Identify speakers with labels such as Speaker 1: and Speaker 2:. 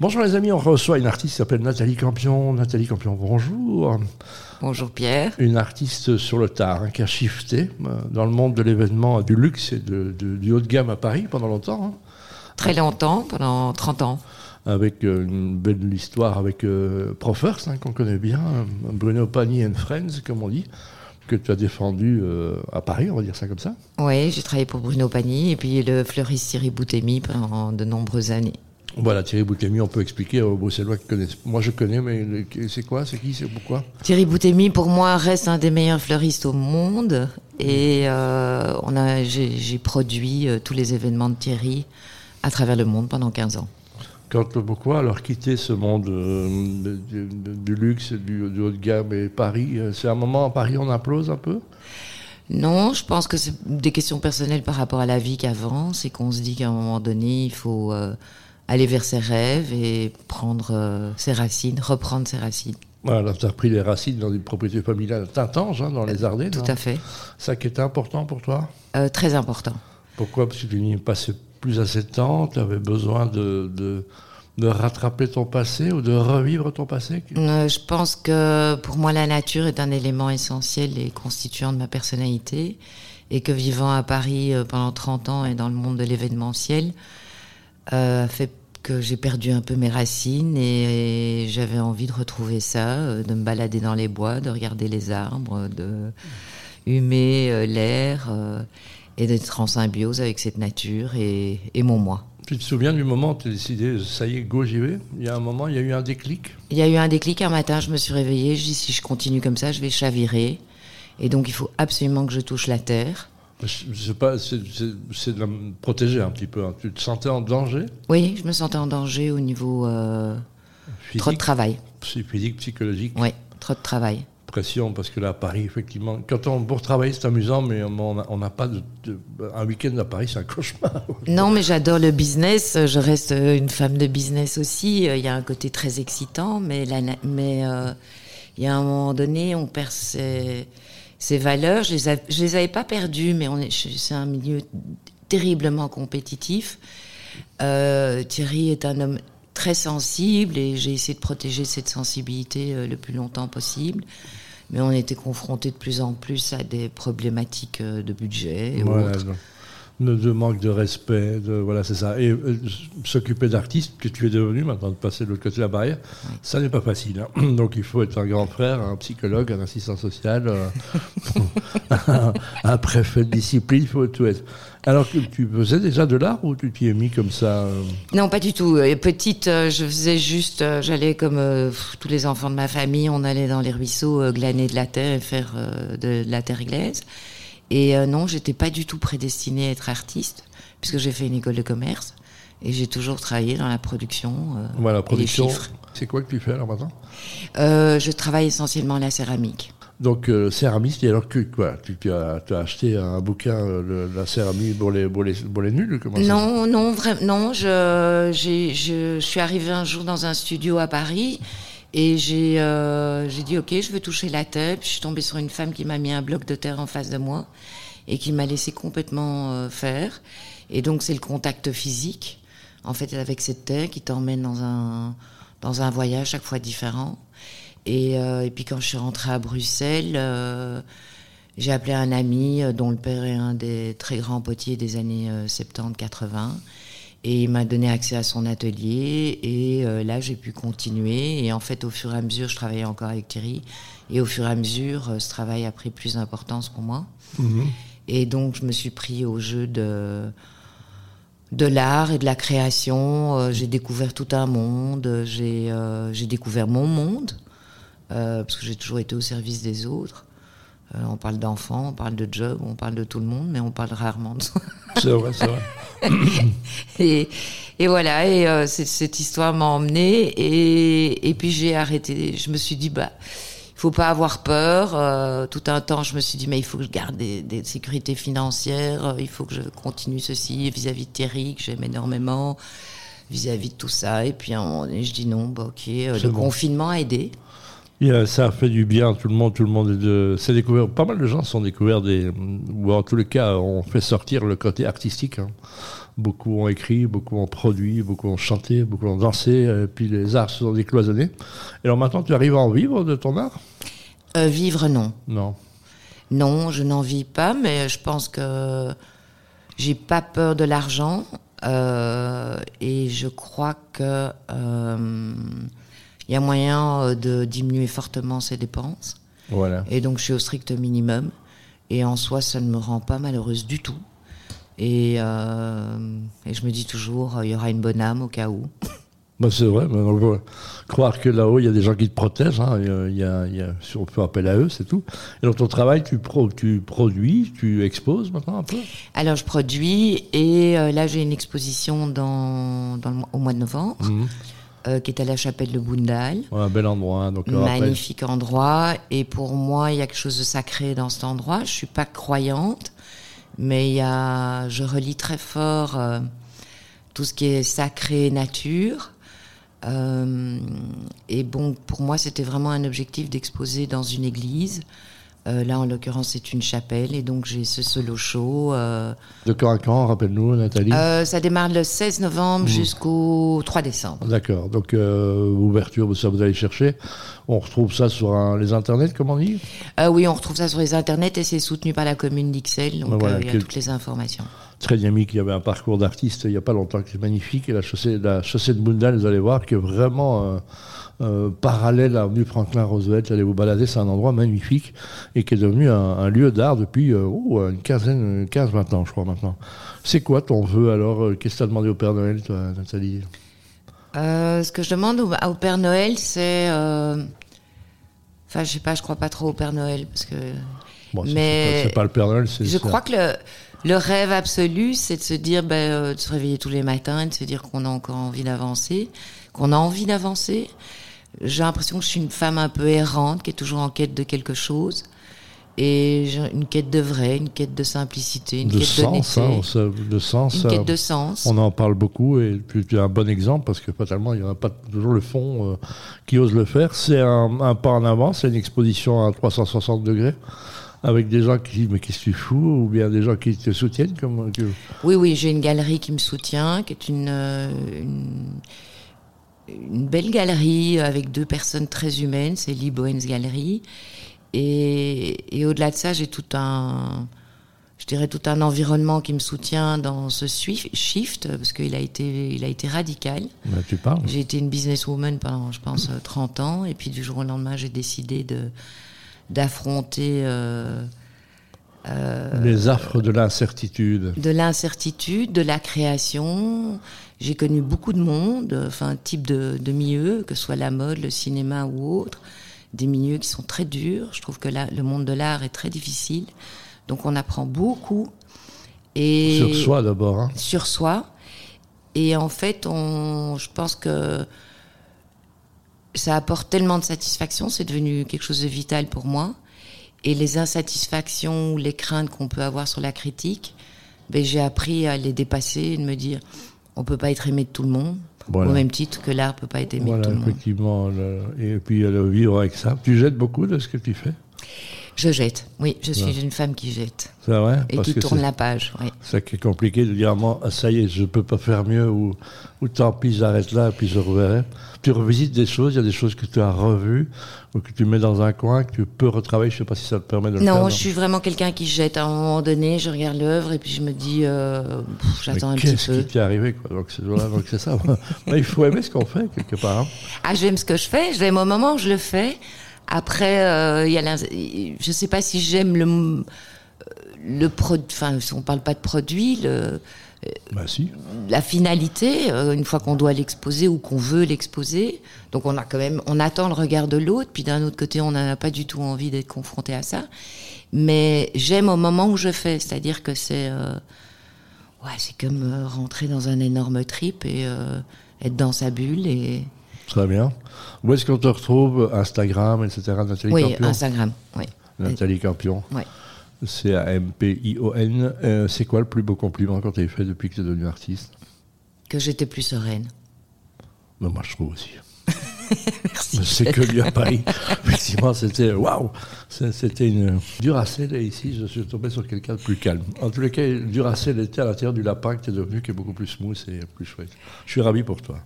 Speaker 1: Bonjour les amis, on reçoit une artiste qui s'appelle Nathalie Campion. Nathalie Campion, bonjour.
Speaker 2: Bonjour Pierre.
Speaker 1: Une artiste sur le tard hein, qui a shifté euh, dans le monde de l'événement du luxe et de, du haut de gamme à Paris pendant longtemps. hein.
Speaker 2: Très longtemps, pendant 30 ans.
Speaker 1: avec euh, une belle histoire avec euh, Profers, hein, qu'on connaît bien, euh, Bruno Pagny and Friends, comme on dit, que tu as défendu euh, à Paris, on va dire ça comme ça.
Speaker 2: Oui, j'ai travaillé pour Bruno Pagny et puis le fleuriste Thierry Boutemi pendant de nombreuses années.
Speaker 1: Voilà, Thierry Boutemi, on peut expliquer aux Bruxellois qui connaissent. Moi, je connais, mais c'est quoi? C'est qui? C'est pourquoi?
Speaker 2: Thierry Boutemi, pour moi, reste un des meilleurs fleuristes au monde. Et euh, on a, j'ai, produit euh, tous les événements de Thierry à travers le monde pendant 15 ans.
Speaker 1: Quand, pourquoi alors quitter ce monde euh, du luxe, du, du haut de gamme et Paris C'est un moment à Paris, on implose un peu?
Speaker 2: Non, je pense que c'est des questions personnelles par rapport à la vie qu'avant. C'est qu'on se dit qu'à un moment donné, il faut euh, aller vers ses rêves et prendre euh, ses racines, reprendre ses racines.
Speaker 1: Voilà, tu as repris les racines dans une propriété familiale Tintange, hein, dans les Ardennes.
Speaker 2: Tout
Speaker 1: hein.
Speaker 2: à fait.
Speaker 1: Ça qui était important pour toi?
Speaker 2: Euh, très important.
Speaker 1: Pourquoi? Parce que tu n'y passais plus assez de temps, tu avais besoin de, de, de rattraper ton passé ou de revivre ton passé?
Speaker 2: Euh, je pense que pour moi, la nature est un élément essentiel et constituant de ma personnalité. Et que vivant à Paris euh, pendant 30 ans et dans le monde de l'événementiel, euh, fait que j'ai perdu un peu mes racines et, j'avais envie de retrouver ça, euh, de me balader dans les bois, de regarder les arbres, de humer euh, l'air euh, et d'être en symbiose avec cette nature et, et mon moi.
Speaker 1: Tu te souviens du moment où tu as décidé, ça y est, go, j'y vais? Il y a un moment, il y a eu un déclic?
Speaker 2: Il y a eu un déclic un matin, je me suis réveillée, je dis si je continue comme ça, je vais chavirer. Et donc il faut absolument que je touche la terre.
Speaker 1: Pas, c'est de la protéger un petit peu. hein. Tu te sentais en danger?
Speaker 2: Oui, je me sentais en danger au niveau euh, trop de travail.
Speaker 1: physique, psychologique,
Speaker 2: Oui, trop de travail.
Speaker 1: pression, parce que là, à Paris, effectivement, quand on pour travailler, c'est amusant, mais on n'a pas de, de- un week-end à Paris, c'est un cauchemar.
Speaker 2: Non, mais j'adore le business. Je reste une femme de business aussi. Il y a un côté très excitant, mais la na- mais euh, il y a un moment donné, on perd ses, ses valeurs. Je les, je les avais pas perdues, mais c'est un milieu terriblement compétitif. Euh, Thierry est un homme très sensible et j'ai essayé de protéger cette sensibilité euh, le plus longtemps possible. Mais on était confrontés de plus en plus à des problématiques euh, de budget et
Speaker 1: Voilà,
Speaker 2: autres.
Speaker 1: De, manque de respect, voilà, c'est ça. Et euh, s'occuper d'artistes que tu es devenu, maintenant de passer de l'autre côté de la barrière, ça n'est pas facile. hein. Donc il faut être un grand frère, un psychologue, un assistant social, euh, un, préfet de discipline, il faut tout être. Alors que tu faisais déjà de l'art ou tu t'y es mis comme ça euh,
Speaker 2: Non, pas du tout. Petite, je faisais juste, j'allais comme tous les enfants de ma famille, on allait dans les ruisseaux glaner de la terre et faire de la terre glaise. Et euh, non, j'étais pas du tout prédestinée à être artiste, puisque j'ai fait une école de commerce et j'ai toujours travaillé dans la production. euh,
Speaker 1: Voilà, production. C'est quoi que tu fais alors maintenant?
Speaker 2: Euh, je travaille essentiellement la céramique.
Speaker 1: Donc euh, céramiste, et alors que quoi tu, tu as, tu as acheté un bouquin, euh, de la céramique pour les, pour les, pour les nuls comment
Speaker 2: Non, non, vraiment, non. Je, je, je suis arrivée un jour dans un studio à Paris et j'ai, euh, dit ok, je veux toucher la terre. Puis je suis tombée sur une femme qui m'a mis un bloc de terre en face de moi et qui m'a laissé complètement euh, faire. Et donc c'est le contact physique, en fait, avec cette terre qui t'emmène dans un dans un voyage chaque fois différent. Et, euh, et puis quand je suis rentrée à Bruxelles. euh, j'ai appelé un ami euh, dont le père est un des très grands potiers des années euh, 70-80 et il m'a donné accès à son atelier et euh, là j'ai pu continuer. Et en fait au fur et à mesure je travaillais encore avec Thierry. Et au fur et à mesure euh, ce travail a pris plus d'importance pour moi.
Speaker 1: Mhm.
Speaker 2: et donc je me suis pris au jeu de de l'art et de la création. Euh, j'ai découvert tout un monde. J'ai euh, découvert mon monde parce que j'ai toujours été au service des autres euh, on parle d'enfants, on parle de job, on parle de tout le monde, mais on parle rarement de soi.
Speaker 1: C'est vrai, c'est vrai.
Speaker 2: Et, et voilà, et euh, cette, histoire m'a emmenée, et, et puis j'ai arrêté. Je me suis dit, bah, il faut pas avoir peur. Euh, tout un temps, je me suis dit, mais il faut que je garde des, des sécurités financières, il faut que je continue ceci vis-à-vis de Thierry, que j'aime énormément, vis-à-vis de tout ça. Et puis donné, je dis non, bah, ok, le
Speaker 1: bon.
Speaker 2: confinement a aidé.
Speaker 1: Ça a fait du bien à tout le monde, tout le monde est de, s'est découvert, pas mal de gens se sont découverts des, ou en tous les cas, on fait sortir le côté artistique hein, Beaucoup ont écrit, beaucoup ont produit, beaucoup ont chanté, beaucoup ont dansé, et puis les arts se sont décloisonnés. Et alors maintenant, tu arrives à en vivre de ton art?
Speaker 2: Euh, vivre, non.
Speaker 1: Non.
Speaker 2: Non, je n'en vis pas, mais je pense que j'ai pas peur de l'argent euh, et je crois que euh, il y a moyen euh, de diminuer fortement ses dépenses.
Speaker 1: Voilà.
Speaker 2: Et donc je suis au strict minimum. Et en soi, ça ne me rend pas malheureuse du tout. Et, euh, et je me dis toujours, il y aura une bonne âme au cas où.
Speaker 1: Bah, c'est vrai, mais on peut croire que là-haut, il y a des gens qui te protègent. hein, il y a- il y a- si on peut appeler à eux, c'est tout. Et dans ton travail, tu, pro- tu produis, tu exposes maintenant un peu?
Speaker 2: Alors je produis et euh, là j'ai une exposition dans, dans le mois- au mois de novembre
Speaker 1: Mhm.
Speaker 2: Euh, qui est à la chapelle de Bundal.
Speaker 1: Ouais, Un bel endroit. hein, donc, euh, après-
Speaker 2: Magnifique endroit. Et pour moi, il y a quelque chose de sacré dans cet endroit. Je suis pas croyante, mais il y a, je relis très fort euh, tout ce qui est sacré nature. Euh, et bon, pour moi, c'était vraiment un objectif d'exposer dans une église. Euh, là, en l'occurrence, c'est une chapelle, et donc j'ai ce solo show. euh,
Speaker 1: De quand à quand, rappelle-nous, Nathalie?
Speaker 2: Euh, ça démarre le 16 novembre
Speaker 1: Mmh.
Speaker 2: jusqu'au 3 décembre.
Speaker 1: D'accord. Donc, ouverture, ça vous allez chercher. On retrouve ça sur un- les internets, comme on dit?
Speaker 2: Oui, on retrouve ça sur les internets et c'est soutenu par la commune d'Ixelles, donc
Speaker 1: voilà,
Speaker 2: euh, il y a
Speaker 1: quel-
Speaker 2: toutes les informations.
Speaker 1: Très dynamique. Il y avait un parcours d'artiste il n'y a pas longtemps qui est magnifique. Et la chaussée, la chaussée de Bundal, vous allez voir, qui est vraiment euh, euh, parallèle à l'avenue Franklin Roosevelt. Allez vous balader, c'est un endroit magnifique et qui est devenu un, lieu d'art depuis euh, oh, une quinzaine, 15-20 ans, je crois maintenant. C'est quoi ton vœu alors Qu'est-ce que tu as demandé au Père Noël, toi, Nathalie?
Speaker 2: Ce que je demande au, au Père Noël, c'est... Enfin, je sais pas, je crois pas trop au Père Noël, parce que...
Speaker 1: Bon,
Speaker 2: Mais
Speaker 1: c'est pas, c'est pas le Père Noël, c'est.
Speaker 2: Je crois que le, le rêve absolu, c'est de se dire, ben, euh, de se réveiller tous les matins et de se dire qu'on a encore envie d'avancer, qu'on a envie d'avancer. J'ai l'impression que je suis une femme un peu errante, qui est toujours en quête de quelque chose. Et une quête de vrai, une quête de simplicité, une
Speaker 1: de
Speaker 2: quête
Speaker 1: sens, hein, de sens.
Speaker 2: une quête de sens.
Speaker 1: On en parle beaucoup et puis tu es un bon exemple parce que fatalement il n'y en a pas toujours le fond euh, qui ose le faire. C'est un, un pas en avant, c'est une exposition à 360 degrés avec des gens qui disent mais qu'est-ce que tu fous? Ou bien des gens qui te soutiennent comme que-
Speaker 2: Oui, oui, j'ai une galerie qui me soutient, qui est une, euh, une, une belle galerie avec deux personnes très humaines, c'est Lee Bowen's Gallery. Et, et au-delà de ça, j'ai tout un, je dirais tout un environnement qui me soutient dans ce shift, parce qu'il a été, il a été radical.
Speaker 1: Ben, tu parles.
Speaker 2: J'ai été une businesswoman pendant, je pense, euh, 30 ans, et puis du jour au lendemain, j'ai décidé de d'affronter euh,
Speaker 1: Les affres de l'incertitude.
Speaker 2: de l'incertitude, de la création. J'ai connu beaucoup de monde, enfin type de, de milieu, que ce soit la mode, le cinéma ou autre, des milieux qui sont très durs. Je trouve que le monde de l'art est très difficile, donc on apprend beaucoup. Et
Speaker 1: Sur soi d'abord. hein.
Speaker 2: sur soi. Et en fait, on, je pense que ça apporte tellement de satisfaction, c'est devenu quelque chose de vital pour moi. Et les insatisfactions ou les craintes qu'on peut avoir sur la critique, ben, j'ai appris à les dépasser et de me dire, on peut pas être aimé de tout le monde,
Speaker 1: Voilà.
Speaker 2: au même titre que l'art peut pas être aimé de tout le monde.
Speaker 1: effectivement. le- et puis euh, le vivre avec ça. Tu jettes beaucoup de ce que tu fais?
Speaker 2: Je jette, oui, je suis une femme qui jette
Speaker 1: C'est vrai?
Speaker 2: Et
Speaker 1: Parce
Speaker 2: qui tourne
Speaker 1: c'est-
Speaker 2: la page. Oui.
Speaker 1: Ça qui est compliqué de dire, moi, ah, ça y est, je peux pas faire mieux, ou, ou tant pis, j'arrête là, puis je reverrai. Tu revisites des choses, il y a des choses que tu as revues, ou que tu mets dans un coin, que tu peux retravailler, je sais pas si ça te permet de le faire.
Speaker 2: Non, je suis vraiment quelqu'un qui jette. À un moment donné, je regarde l'œuvre et puis je me dis, euh, j'attends un petit
Speaker 1: Qu'est-ce
Speaker 2: peu.
Speaker 1: qui t'est arrivé, quoi? Donc c'est voilà, donc c'est ça. Mais il faut aimer ce qu'on fait, quelque part. hein.
Speaker 2: Ah, j'aime ce que je fais, j'aime au moment où je le fais. Après, euh, il y a je sais pas si j'aime le le produit. Enfin, si on parle pas de produit, le,
Speaker 1: Bah si.
Speaker 2: la finalité. euh, une fois qu'on doit l'exposer ou qu'on veut l'exposer, donc on a quand même, on attend le regard de l'autre. Puis d'un autre côté, on n'a pas du tout envie d'être confronté à ça. Mais j'aime au moment où je fais, c'est-à-dire que c'est, euh, ouais, c'est comme euh, rentrer dans un énorme trip et euh, être dans sa bulle et
Speaker 1: Très bien. Où est-ce qu'on te retrouve? Instagram, etc. Nathalie
Speaker 2: oui,
Speaker 1: Campion
Speaker 2: Instagram, oui.
Speaker 1: Nathalie Campion.
Speaker 2: Ouais.
Speaker 1: C-A-M-P-I-O-N. Euh, c'est quoi le plus beau compliment qu'on t'ait fait depuis que tu es devenu artiste?
Speaker 2: Que j'étais plus sereine.
Speaker 1: Ben, Moi, je trouve aussi.
Speaker 2: Merci.
Speaker 1: C'est que lui à Paris. Effectivement, c'était waouh C'était une Duracell et ici, je suis tombé sur quelqu'un de plus calme. En tous les cas, Duracell était à l'intérieur du lapin qui est devenu qui est beaucoup plus smooth et plus chouette. Je suis ravi pour toi.